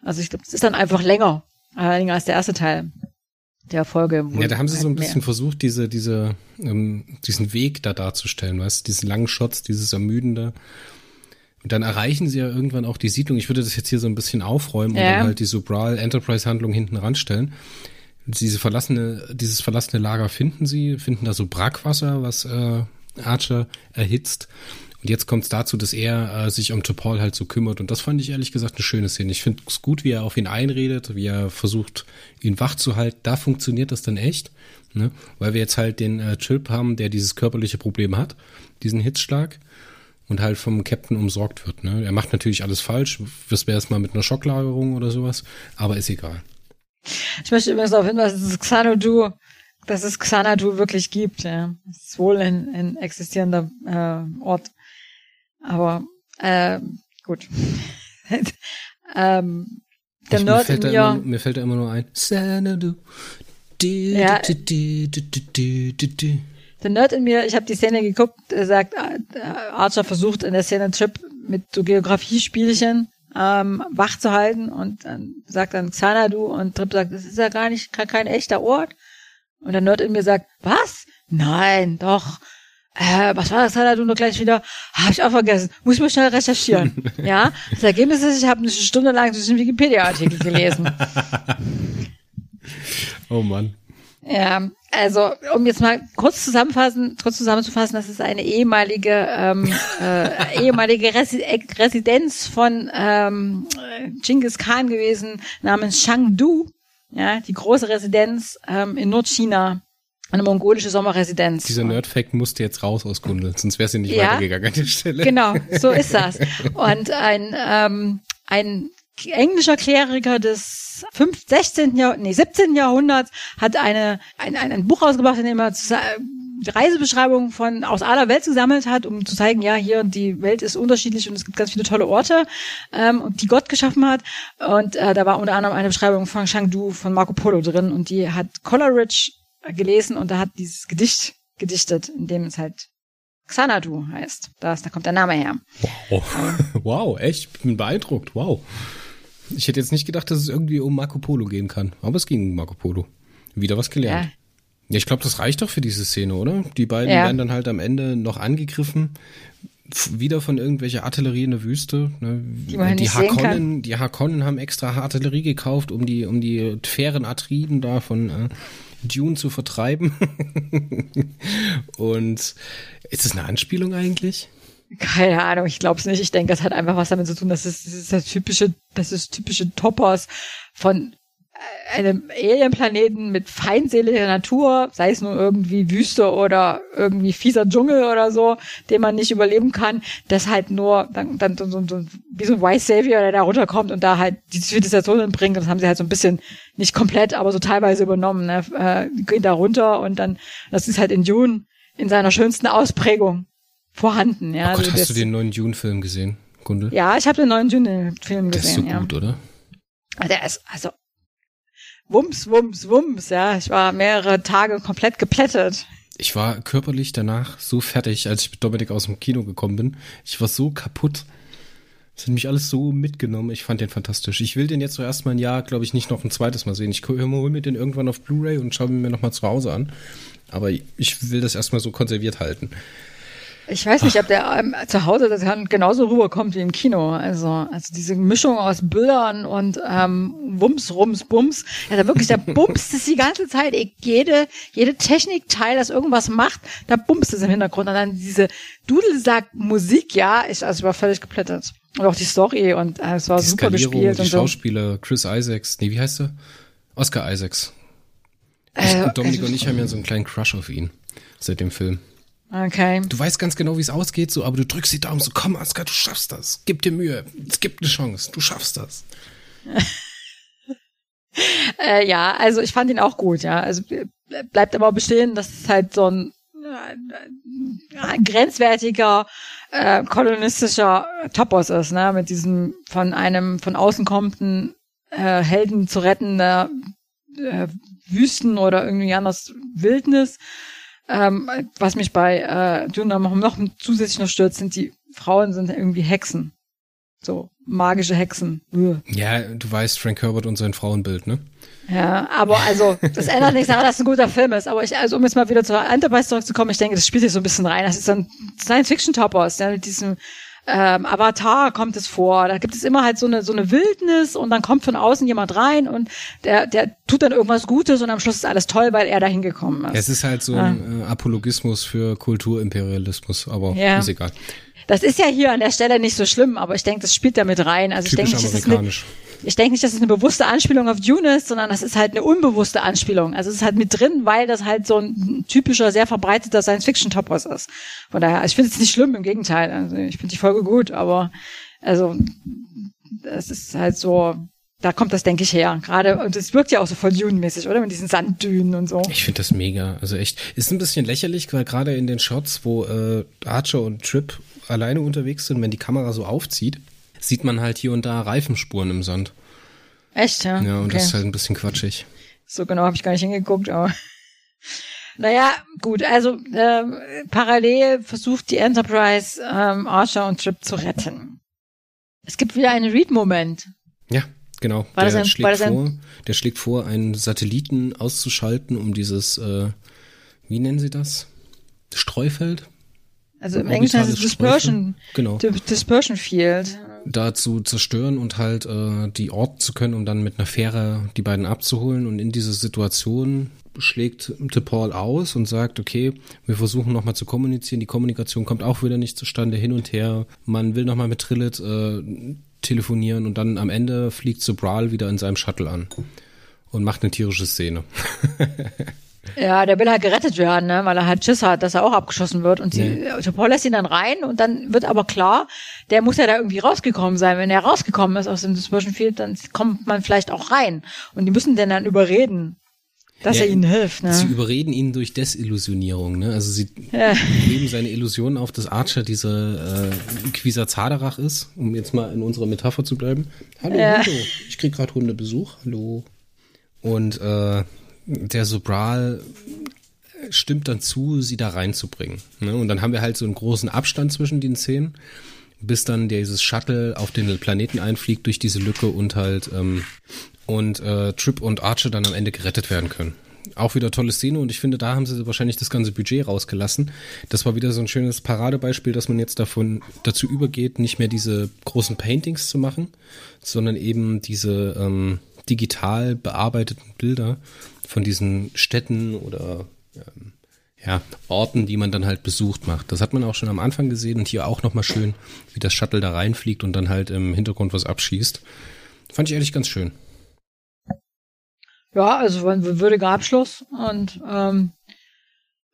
Also ich glaube, es ist dann einfach länger, äh, länger als der erste Teil der Folge. Ja, da haben sie so ein halt bisschen versucht, diese, diese, ähm, diesen Weg da darzustellen, weißt du, diese langen Shots, dieses Ermüdende. Und dann erreichen sie ja irgendwann auch die Siedlung. Ich würde das jetzt hier so ein bisschen aufräumen ja. und dann halt die Sobral Enterprise Handlung hinten ranstellen. Diese verlassene, dieses verlassene Lager finden sie, finden da so Brackwasser, was äh, Archer erhitzt. Und jetzt kommt es dazu, dass er äh, sich um Topol halt so kümmert. Und das fand ich ehrlich gesagt eine schöne Szene. Ich finde es gut, wie er auf ihn einredet, wie er versucht, ihn wach zu halten. Da funktioniert das dann echt. Ne? Weil wir jetzt halt den äh, Chilp haben, der dieses körperliche Problem hat, diesen Hitzschlag und halt vom Captain umsorgt wird. Ne? Er macht natürlich alles falsch. Das wäre es mal mit einer Schocklagerung oder sowas, aber ist egal. Ich möchte übrigens darauf hinweisen, dass es Xanadu, dass es Xanadu wirklich gibt. Ja. Das ist wohl ein, ein existierender äh, Ort. Aber äh, gut. ähm, der ich, Nerd mir in mir, immer, mir fällt da immer nur ein. Xanadu. Ja. Der Nerd in mir, ich habe die Szene geguckt, er sagt, äh, Archer versucht in der Szene Trip mit so Geografiespielchen ähm, wach zu halten und dann sagt dann Xanadu und Trip sagt, das ist ja gar nicht kein, kein echter Ort. Und der Nerd in mir sagt, was? Nein, doch. Äh, was war das da du noch gleich wieder? Habe ich auch vergessen. Muss ich mal schnell recherchieren. ja. Das Ergebnis ist, ich habe eine Stunde lang den Wikipedia-Artikel gelesen. oh Mann. Ja, also um jetzt mal kurz zusammenfassen, kurz zusammenzufassen, das ist eine ehemalige ähm, äh, ehemalige Resi Residenz von ähm, Genghis Khan gewesen, namens Chengdu, ja, die große Residenz ähm, in Nordchina, eine mongolische Sommerresidenz. Dieser Nerdfact musste jetzt raus aus Gundel, sonst wäre sie nicht ja, weitergegangen an der Stelle. Genau, so ist das. Und ein ähm, ein englischer Kleriker des 5, 16. Jahrhunderts, nee, 17. Jahrhunderts hat eine, ein, ein, ein Buch rausgebracht, in dem er die Reisebeschreibungen von aus aller Welt gesammelt hat, um zu zeigen, ja, hier die Welt ist unterschiedlich und es gibt ganz viele tolle Orte, ähm, die Gott geschaffen hat. Und äh, da war unter anderem eine Beschreibung von Chengdu von Marco Polo drin und die hat Coleridge gelesen und da hat dieses Gedicht gedichtet, in dem es halt Xanadu heißt. Da, da kommt der Name her. Wow, wow echt, ich bin beeindruckt, wow. Ich hätte jetzt nicht gedacht, dass es irgendwie um Marco Polo gehen kann. Aber es ging um Marco Polo. Wieder was gelernt. Ja. Ja, ich glaube, das reicht doch für diese Szene, oder? Die beiden ja. werden dann halt am Ende noch angegriffen. Wieder von irgendwelcher Artillerie in der Wüste. Ne? Die, man die Harkonnen, die Harkonnen haben extra Artillerie gekauft, um die, um die fairen Atriden da von äh, Dune zu vertreiben. Und ist das eine Anspielung eigentlich? Keine Ahnung, ich glaube es nicht. Ich denke, das hat einfach was damit zu tun, dass es das ist das typische, das ist typische Toppers von einem Alienplaneten mit feindseliger Natur, sei es nur irgendwie Wüste oder irgendwie fieser Dschungel oder so, den man nicht überleben kann, das halt nur dann, dann so, so, wie so ein White Savior, der da runterkommt und da halt die Zivilisation bringt. Das haben sie halt so ein bisschen nicht komplett, aber so teilweise übernommen. Ne? Äh, gehen da runter und dann, das ist halt in Dune in seiner schönsten Ausprägung vorhanden. Ja, oh Gott, also hast du den neuen Dune-Film gesehen, Gundel? Ja, ich habe den neuen Dune-Film gesehen. Der ist so ja. gut, oder? Der ist also Wumms, Wumms, Wumms. Ja, ich war mehrere Tage komplett geplättet. Ich war körperlich danach so fertig, als ich mit Dominik aus dem Kino gekommen bin. Ich war so kaputt. Es hat mich alles so mitgenommen. Ich fand den fantastisch. Ich will den jetzt so erstmal ein Jahr, glaube ich, nicht noch ein zweites Mal sehen. Ich hole mir den irgendwann auf Blu-ray und schaue mir nochmal zu Hause an. Aber ich will das erstmal so konserviert halten. Ich weiß nicht, ob der ähm, zu Hause das genauso rüberkommt wie im Kino. Also, also diese Mischung aus Bildern und ähm, Wumms, Rums, Bums. Ja, da wirklich, der bumst es die ganze Zeit. Ich, jede, jede Technikteil, das irgendwas macht, da bumst es im Hintergrund. Und dann diese Dudelsack-Musik, ja, ich, also ich war völlig geplättet. Und auch die Story und äh, es war die super gespielt. Die und Schauspieler, so. Chris Isaacs, nee, wie heißt er? Oscar Isaacs. Ich, äh, Dominik also, und ich haben ja so einen kleinen Crush auf ihn seit dem Film. Okay. Du weißt ganz genau, wie es ausgeht, so, aber du drückst die Daumen so, komm, Aska, du schaffst das. Gib dir Mühe. Es gibt eine Chance. Du schaffst das. äh, ja, also ich fand ihn auch gut, ja. Also bleibt aber bestehen, dass es halt so ein äh, grenzwertiger äh, kolonistischer Topos ist, ne, mit diesem von einem von außen kommenden äh, Helden zu rettender äh, Wüsten oder irgendwie anders Wildnis ähm, was mich bei äh, Dune noch, zusätzlich noch stört, sind die Frauen sind irgendwie Hexen. So, magische Hexen. Uah. Ja, du weißt Frank Herbert und sein Frauenbild, ne? Ja, aber also, das ändert nichts daran, dass es ein guter Film ist. Aber ich, also um jetzt mal wieder zur Enterprise zurückzukommen, ich denke, das spielt sich so ein bisschen rein. Das ist so ein Science-Fiction-Topos, ja, mit diesem ähm, Avatar kommt es vor. Da gibt es immer halt so eine so eine Wildnis und dann kommt von außen jemand rein und der der tut dann irgendwas Gutes und am Schluss ist alles toll, weil er da hingekommen ist. Es ist halt so ein äh, Apologismus für Kulturimperialismus, aber ja. ist egal. Das ist ja hier an der Stelle nicht so schlimm, aber ich denke, das spielt damit rein. Also Typisch ich denke, das eine, ich denke nicht, dass es eine bewusste Anspielung auf Dune ist, sondern das ist halt eine unbewusste Anspielung. Also es ist halt mit drin, weil das halt so ein typischer, sehr verbreiteter Science-Fiction-Topos ist. Von daher, ich finde es nicht schlimm, im Gegenteil. Also ich finde die Folge gut, aber also es ist halt so, da kommt das, denke ich, her. Gerade, und es wirkt ja auch so voll Dune-mäßig, oder? Mit diesen Sanddünen und so. Ich finde das mega. Also echt, ist ein bisschen lächerlich, weil gerade in den Shots, wo äh, Archer und Trip alleine unterwegs sind, wenn die Kamera so aufzieht, sieht man halt hier und da Reifenspuren im Sand. Echt, ja? Ja, und okay. das ist halt ein bisschen quatschig. So genau habe ich gar nicht hingeguckt, aber. Naja, gut, also äh, parallel versucht die Enterprise ähm, Archer und Trip zu retten. Es gibt wieder einen Read-Moment. Ja, Genau, war der, ein, schlägt vor, der schlägt vor, einen Satelliten auszuschalten, um dieses, äh, wie nennen sie das? Streufeld? Also im Englischen heißt es Dispersion, genau. Dispersion Field. Da zu zerstören und halt äh, die orten zu können, um dann mit einer Fähre die beiden abzuholen. Und in diese Situation schlägt Paul aus und sagt, okay, wir versuchen nochmal zu kommunizieren. Die Kommunikation kommt auch wieder nicht zustande, hin und her. Man will nochmal mit Trillet äh, telefonieren und dann am Ende fliegt Sobral wieder in seinem Shuttle an und macht eine tierische Szene. Ja, der will halt gerettet werden, ne? weil er halt Schiss hat, dass er auch abgeschossen wird. Und sie, nee. Paul lässt ihn dann rein und dann wird aber klar, der muss ja da irgendwie rausgekommen sein. Wenn er rausgekommen ist aus dem Dispersion Field, dann kommt man vielleicht auch rein. Und die müssen den dann überreden. Dass ja, er ihnen hilft, ne? Sie überreden ihn durch Desillusionierung, ne? Also sie ja. geben seine Illusion auf, dass Archer diese äh, Quisa Zaderach ist, um jetzt mal in unserer Metapher zu bleiben. Hallo, ja. hallo. Ich krieg gerade Hundebesuch. Hallo. Und äh, der Sobral stimmt dann zu, sie da reinzubringen. Ne? Und dann haben wir halt so einen großen Abstand zwischen den Szenen, bis dann dieses Shuttle auf den Planeten einfliegt durch diese Lücke und halt ähm, und äh, Trip und Archer dann am Ende gerettet werden können. Auch wieder tolle Szene und ich finde, da haben sie wahrscheinlich das ganze Budget rausgelassen. Das war wieder so ein schönes Paradebeispiel, dass man jetzt davon dazu übergeht, nicht mehr diese großen Paintings zu machen, sondern eben diese ähm, digital bearbeiteten Bilder von diesen Städten oder ähm, ja, Orten, die man dann halt besucht macht. Das hat man auch schon am Anfang gesehen und hier auch nochmal schön, wie das Shuttle da reinfliegt und dann halt im Hintergrund was abschießt. Fand ich ehrlich ganz schön. Ja, also ein würdiger Abschluss und ähm,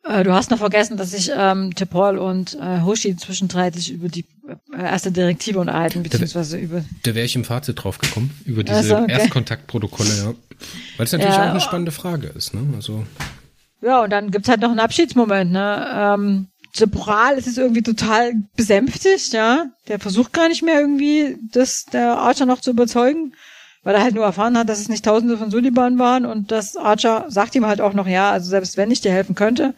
äh, du hast noch vergessen, dass sich ähm, Tepol und äh, Hoshi zwischenzeitlich über die äh, erste Direktive unterhalten, beziehungsweise über. Da wäre ich im Fazit drauf gekommen, über diese also, okay. Erstkontaktprotokolle, ja. Weil es natürlich ja, auch eine spannende Frage ist, ne? Also. Ja, und dann gibt's halt noch einen Abschiedsmoment, ne? Ähm, Tepral ist es irgendwie total besänftigt, ja. Der versucht gar nicht mehr irgendwie, das der Archer noch zu überzeugen weil er halt nur erfahren hat, dass es nicht Tausende von Suliban waren und das Archer sagt ihm halt auch noch, ja, also selbst wenn ich dir helfen könnte,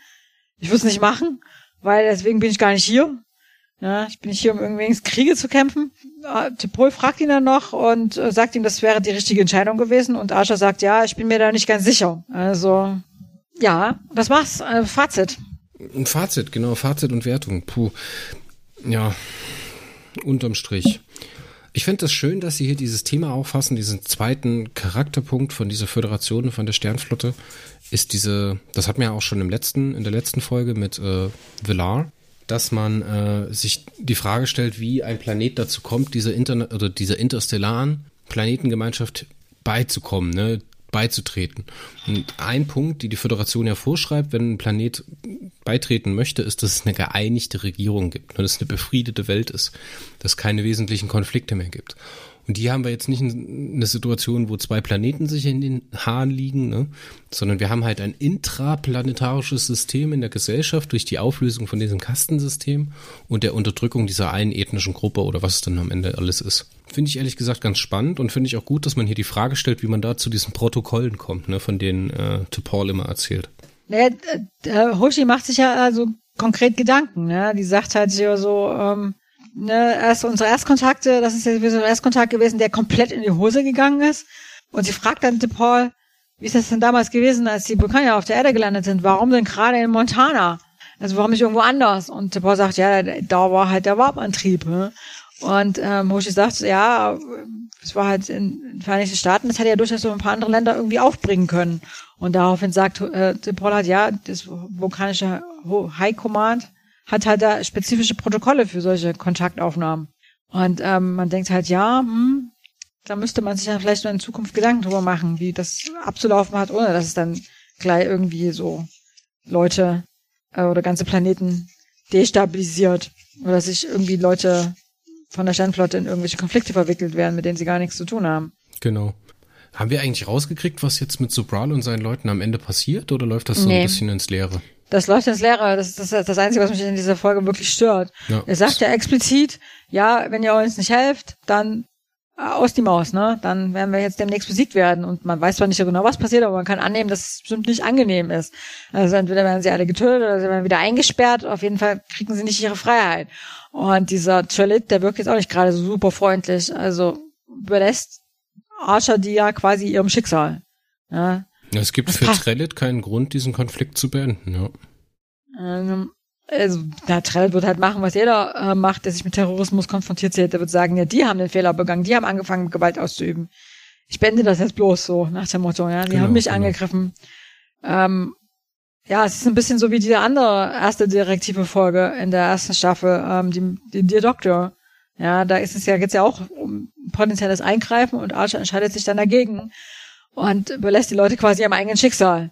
ich würde es nicht machen, weil deswegen bin ich gar nicht hier. Ja, ich bin nicht hier, um irgendwie Kriege zu kämpfen. Ah, Tipol fragt ihn dann noch und äh, sagt ihm, das wäre die richtige Entscheidung gewesen. Und Archer sagt, ja, ich bin mir da nicht ganz sicher. Also, ja, das war's. Äh, Fazit. Ein Fazit, genau, Fazit und Wertung. Puh. Ja, unterm Strich. Ich finde es das schön, dass Sie hier dieses Thema auffassen, diesen zweiten Charakterpunkt von dieser Föderation, von der Sternflotte, ist diese, das hat man ja auch schon im letzten, in der letzten Folge mit äh, Villar, dass man äh, sich die Frage stellt, wie ein Planet dazu kommt, dieser Internet oder dieser interstellaren Planetengemeinschaft beizukommen, ne? Beizutreten. Und ein Punkt, die die Föderation ja vorschreibt, wenn ein Planet beitreten möchte, ist, dass es eine geeinigte Regierung gibt, dass es eine befriedete Welt ist, dass es keine wesentlichen Konflikte mehr gibt. Und die haben wir jetzt nicht eine Situation, wo zwei Planeten sich in den Haaren liegen, ne? sondern wir haben halt ein intraplanetarisches System in der Gesellschaft durch die Auflösung von diesem Kastensystem und der Unterdrückung dieser einen ethnischen Gruppe oder was es dann am Ende alles ist. Finde ich ehrlich gesagt ganz spannend und finde ich auch gut, dass man hier die Frage stellt, wie man da zu diesen Protokollen kommt, ne, von denen äh, Paul immer erzählt. Naja, äh, Hoshi macht sich ja also konkret Gedanken, ne? Die sagt halt so, ähm, ne, erst unsere Erstkontakte, das ist ja so ein Erstkontakt gewesen, der komplett in die Hose gegangen ist. Und sie fragt dann Paul, wie ist das denn damals gewesen, als die Vulkanier auf der Erde gelandet sind? Warum denn gerade in Montana? Also warum nicht irgendwo anders? Und Paul sagt, ja, da war halt der Warp-Antrieb. Ne? Und ähm, Hoshi sagt, ja, es war halt in den Vereinigten Staaten, das hätte ja durchaus so ein paar andere Länder irgendwie aufbringen können. Und daraufhin sagt äh, Paul halt, ja, das vulkanische High Command hat halt da spezifische Protokolle für solche Kontaktaufnahmen. Und ähm, man denkt halt, ja, hm, da müsste man sich ja vielleicht nur in Zukunft Gedanken drüber machen, wie das abzulaufen hat, ohne dass es dann gleich irgendwie so Leute äh, oder ganze Planeten destabilisiert oder sich irgendwie Leute von der Sternflotte in irgendwelche Konflikte verwickelt werden, mit denen sie gar nichts zu tun haben. Genau. Haben wir eigentlich rausgekriegt, was jetzt mit Sobral und seinen Leuten am Ende passiert oder läuft das so nee. ein bisschen ins Leere? Das läuft ins Leere. Das ist das, das Einzige, was mich in dieser Folge wirklich stört. Ja. Er sagt ja explizit, ja, wenn ihr uns nicht helft, dann äh, aus die Maus, ne? Dann werden wir jetzt demnächst besiegt werden. Und man weiß zwar nicht genau, was passiert, aber man kann annehmen, dass es bestimmt nicht angenehm ist. Also entweder werden sie alle getötet oder sie werden wieder eingesperrt. Auf jeden Fall kriegen sie nicht ihre Freiheit. Und dieser Trelit, der wirkt jetzt auch nicht gerade so super freundlich. Also überlässt Archer die ja quasi ihrem Schicksal. Ja. Es gibt das für Trellit keinen Grund, diesen Konflikt zu beenden, ja. Ähm, also, der Trellit wird halt machen, was jeder äh, macht, der sich mit Terrorismus konfrontiert sieht. Der wird sagen, ja, die haben den Fehler begangen, die haben angefangen, Gewalt auszuüben. Ich beende das jetzt bloß so, nach dem Motto, ja. Die genau, haben mich genau. angegriffen. Ähm, ja, es ist ein bisschen so wie die andere erste direktive Folge in der ersten Staffel, ähm, die, die Dear Doctor. Ja, da ist es ja, geht's ja auch um potenzielles Eingreifen und Archer entscheidet sich dann dagegen und überlässt die Leute quasi am eigenen Schicksal.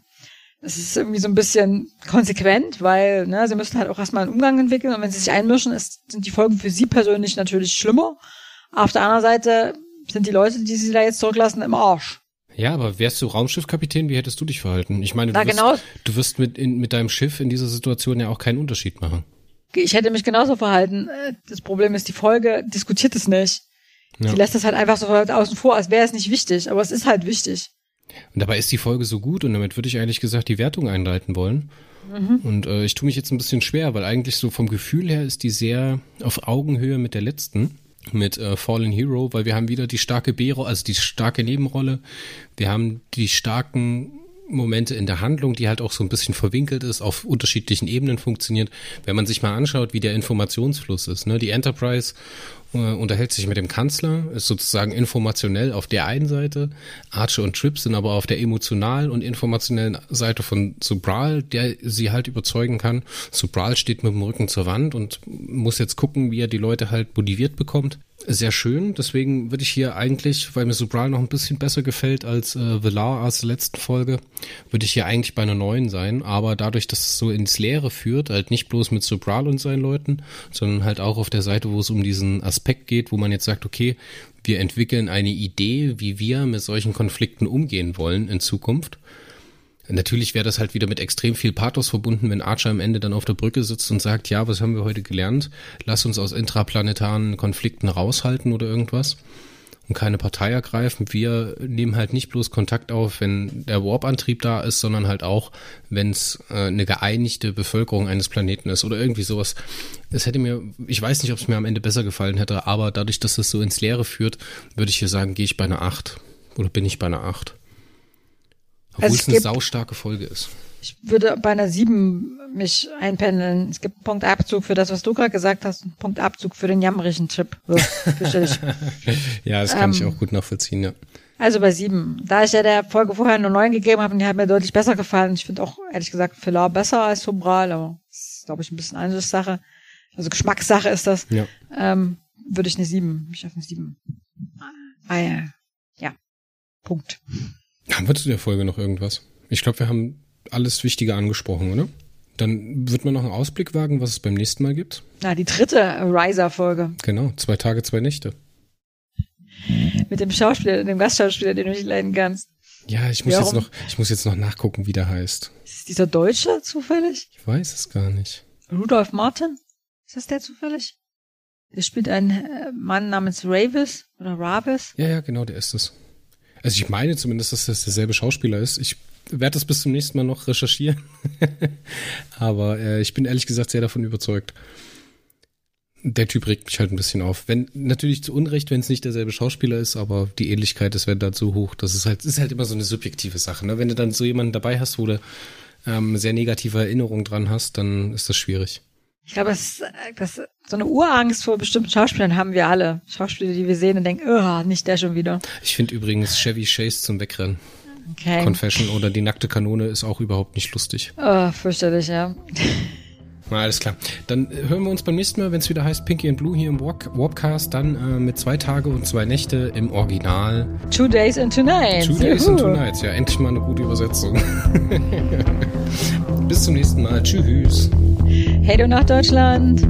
Das ist irgendwie so ein bisschen konsequent, weil ne, sie müssen halt auch erstmal einen Umgang entwickeln und wenn sie sich einmischen, ist, sind die Folgen für sie persönlich natürlich schlimmer. Auf der anderen Seite sind die Leute, die sie da jetzt zurücklassen, im Arsch. Ja, aber wärst du Raumschiffkapitän, wie hättest du dich verhalten? Ich meine, du, Na, wirst, genau. du wirst mit, in, mit deinem Schiff in dieser Situation ja auch keinen Unterschied machen. Ich hätte mich genauso verhalten. Das Problem ist, die Folge diskutiert es nicht. Ja. Sie lässt es halt einfach so außen vor, als wäre es nicht wichtig, aber es ist halt wichtig. Und dabei ist die Folge so gut und damit würde ich eigentlich gesagt die Wertung einleiten wollen. Mhm. Und äh, ich tue mich jetzt ein bisschen schwer, weil eigentlich so vom Gefühl her ist die sehr auf Augenhöhe mit der letzten mit äh, Fallen Hero, weil wir haben wieder die starke B-Rolle, also die starke Nebenrolle. Wir haben die starken Momente in der Handlung, die halt auch so ein bisschen verwinkelt ist, auf unterschiedlichen Ebenen funktioniert. Wenn man sich mal anschaut, wie der Informationsfluss ist, ne? Die Enterprise äh, unterhält sich mit dem Kanzler, ist sozusagen informationell auf der einen Seite. Archer und Trip sind aber auf der emotionalen und informationellen Seite von Subral, der sie halt überzeugen kann. Subral steht mit dem Rücken zur Wand und muss jetzt gucken, wie er die Leute halt motiviert bekommt sehr schön. Deswegen würde ich hier eigentlich, weil mir Subral noch ein bisschen besser gefällt als äh, Velar aus der letzten Folge, würde ich hier eigentlich bei einer neuen sein. Aber dadurch, dass es so ins Leere führt, halt nicht bloß mit Subral und seinen Leuten, sondern halt auch auf der Seite, wo es um diesen Aspekt geht, wo man jetzt sagt, okay, wir entwickeln eine Idee, wie wir mit solchen Konflikten umgehen wollen in Zukunft Natürlich wäre das halt wieder mit extrem viel Pathos verbunden, wenn Archer am Ende dann auf der Brücke sitzt und sagt, ja, was haben wir heute gelernt? Lass uns aus intraplanetaren Konflikten raushalten oder irgendwas und keine Partei ergreifen. Wir nehmen halt nicht bloß Kontakt auf, wenn der Warp-Antrieb da ist, sondern halt auch, wenn es äh, eine geeinigte Bevölkerung eines Planeten ist oder irgendwie sowas. Es hätte mir, ich weiß nicht, ob es mir am Ende besser gefallen hätte, aber dadurch, dass es so ins Leere führt, würde ich hier sagen, gehe ich bei einer 8 oder bin ich bei einer 8. Obwohl also es, eine saustarke Folge ist. Ich würde bei einer 7 mich einpendeln. Es gibt einen Punktabzug für das, was du gerade gesagt hast, einen Punktabzug für den jammerigen Trip. So, ja, das kann ähm, ich auch gut nachvollziehen, ja. Also bei 7. Da ich ja der Folge vorher nur 9 gegeben habe und die hat mir deutlich besser gefallen. Ich finde auch, ehrlich gesagt, Filar besser als Sombral, aber das ist, glaube ich, ein bisschen Ansichtssache. Also Geschmackssache ist das. Ja. Ähm, würde ich eine 7, mich auf eine 7. Ah, ja. ja. Punkt. Haben wir zu der Folge noch irgendwas? Ich glaube, wir haben alles Wichtige angesprochen, oder? Dann wird man noch einen Ausblick wagen, was es beim nächsten Mal gibt. Na, die dritte Riser-Folge. Genau, zwei Tage, zwei Nächte. Mit dem Schauspieler, dem Gastschauspieler, den du nicht leiden kannst. Ja, ich muss, jetzt noch, ich muss jetzt noch nachgucken, wie der heißt. Ist dieser Deutsche zufällig? Ich weiß es gar nicht. Rudolf Martin? Ist das der zufällig? Der spielt einen äh, Mann namens Ravis oder Ravis. Ja, ja, genau, der ist es. Also ich meine zumindest, dass das derselbe Schauspieler ist. Ich werde das bis zum nächsten Mal noch recherchieren. Aber äh, ich bin ehrlich gesagt sehr davon überzeugt. Der Typ regt mich halt ein bisschen auf. Wenn, natürlich zu Unrecht, wenn es nicht derselbe Schauspieler ist, aber die Ähnlichkeit ist wenn dann so hoch, das ist halt, ist halt immer so eine subjektive Sache. Ne? Wenn du dann so jemanden dabei hast, wo du ähm, sehr negative Erinnerungen dran hast, dann ist das schwierig. Ich glaube, das, das, so eine Urangst vor bestimmten Schauspielern haben wir alle. Schauspieler, die wir sehen und denken, oh, nicht der schon wieder. Ich finde übrigens Chevy Chase zum Wegrennen. Okay. Confession oder die nackte Kanone ist auch überhaupt nicht lustig. Oh, fürchterlich, ja. Na, alles klar. Dann äh, hören wir uns beim nächsten Mal, wenn es wieder heißt Pinky and Blue hier im Warp Warpcast, dann äh, mit zwei Tage und zwei Nächte im Original. Two Days and Two Nights. Two Days Juhu. and Two Nights, ja, endlich mal eine gute Übersetzung. Bis zum nächsten Mal. Tschüss. Hey du nach Deutschland.